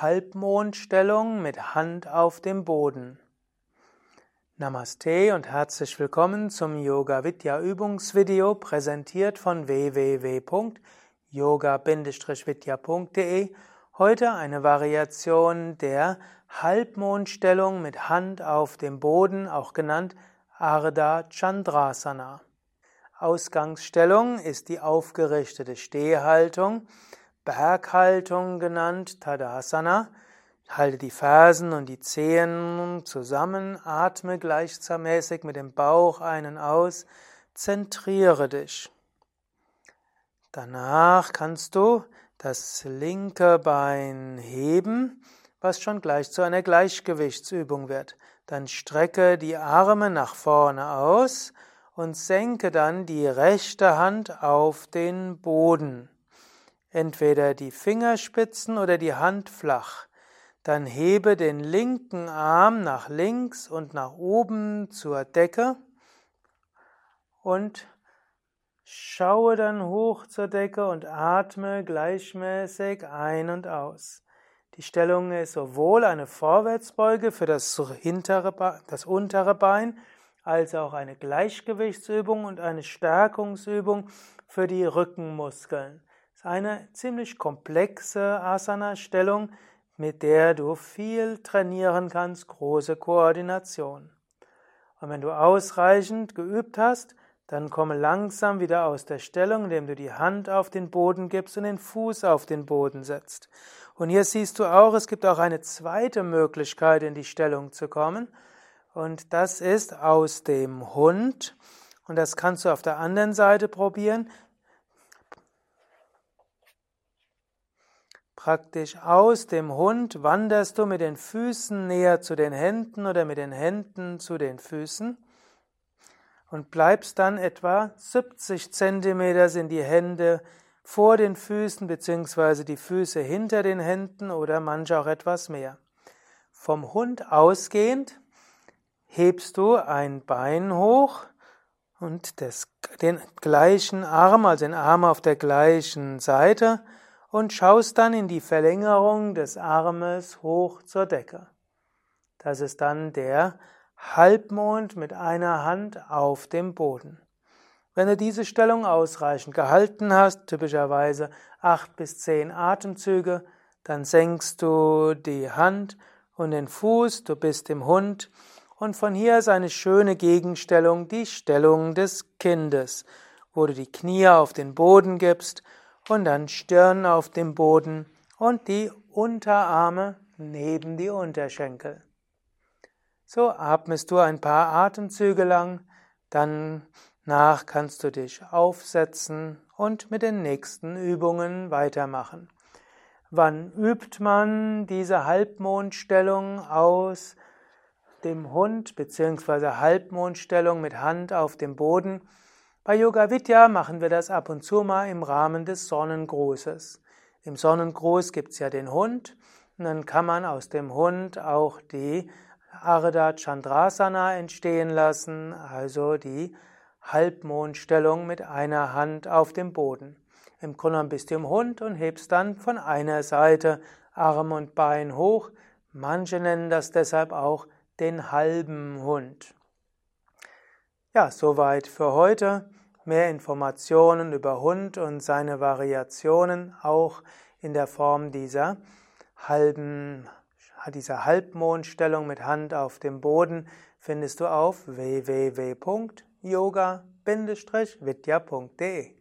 Halbmondstellung mit Hand auf dem Boden. Namaste und herzlich willkommen zum Yoga Vidya Übungsvideo präsentiert von www.yoga-vidya.de. Heute eine Variation der Halbmondstellung mit Hand auf dem Boden, auch genannt Ardha Chandrasana. Ausgangsstellung ist die aufgerichtete Stehhaltung. Berghaltung genannt, Tadasana. Halte die Fersen und die Zehen zusammen, atme gleichmäßig mit dem Bauch einen aus, zentriere dich. Danach kannst du das linke Bein heben, was schon gleich zu einer Gleichgewichtsübung wird. Dann strecke die Arme nach vorne aus und senke dann die rechte Hand auf den Boden entweder die Fingerspitzen oder die Hand flach. Dann hebe den linken Arm nach links und nach oben zur Decke und schaue dann hoch zur Decke und atme gleichmäßig ein und aus. Die Stellung ist sowohl eine Vorwärtsbeuge für das, hintere, das untere Bein als auch eine Gleichgewichtsübung und eine Stärkungsübung für die Rückenmuskeln eine ziemlich komplexe Asana-Stellung, mit der du viel trainieren kannst, große Koordination. Und wenn du ausreichend geübt hast, dann komme langsam wieder aus der Stellung, indem du die Hand auf den Boden gibst und den Fuß auf den Boden setzt. Und hier siehst du auch, es gibt auch eine zweite Möglichkeit, in die Stellung zu kommen. Und das ist aus dem Hund. Und das kannst du auf der anderen Seite probieren. Praktisch aus dem Hund wanderst du mit den Füßen näher zu den Händen oder mit den Händen zu den Füßen und bleibst dann etwa 70 Zentimeter sind die Hände vor den Füßen beziehungsweise die Füße hinter den Händen oder manche auch etwas mehr. Vom Hund ausgehend hebst du ein Bein hoch und das, den gleichen Arm, also den Arm auf der gleichen Seite und schaust dann in die Verlängerung des Armes hoch zur Decke. Das ist dann der Halbmond mit einer Hand auf dem Boden. Wenn du diese Stellung ausreichend gehalten hast, typischerweise acht bis zehn Atemzüge, dann senkst du die Hand und den Fuß, du bist im Hund und von hier ist eine schöne Gegenstellung, die Stellung des Kindes, wo du die Knie auf den Boden gibst und dann Stirn auf dem Boden und die Unterarme neben die Unterschenkel. So atmest du ein paar Atemzüge lang, dann nach kannst du dich aufsetzen und mit den nächsten Übungen weitermachen. Wann übt man diese Halbmondstellung aus dem Hund bzw. Halbmondstellung mit Hand auf dem Boden? Bei Yoga Vidya machen wir das ab und zu mal im Rahmen des Sonnengrußes. Im Sonnengruß gibt's ja den Hund und dann kann man aus dem Hund auch die Ardha Chandrasana entstehen lassen, also die Halbmondstellung mit einer Hand auf dem Boden. Im Grunde bist du im Hund und hebst dann von einer Seite Arm und Bein hoch. Manche nennen das deshalb auch den halben Hund. Ja, soweit für heute. Mehr Informationen über Hund und seine Variationen auch in der Form dieser halben, dieser Halbmondstellung mit Hand auf dem Boden findest du auf www.yoga-vidya.de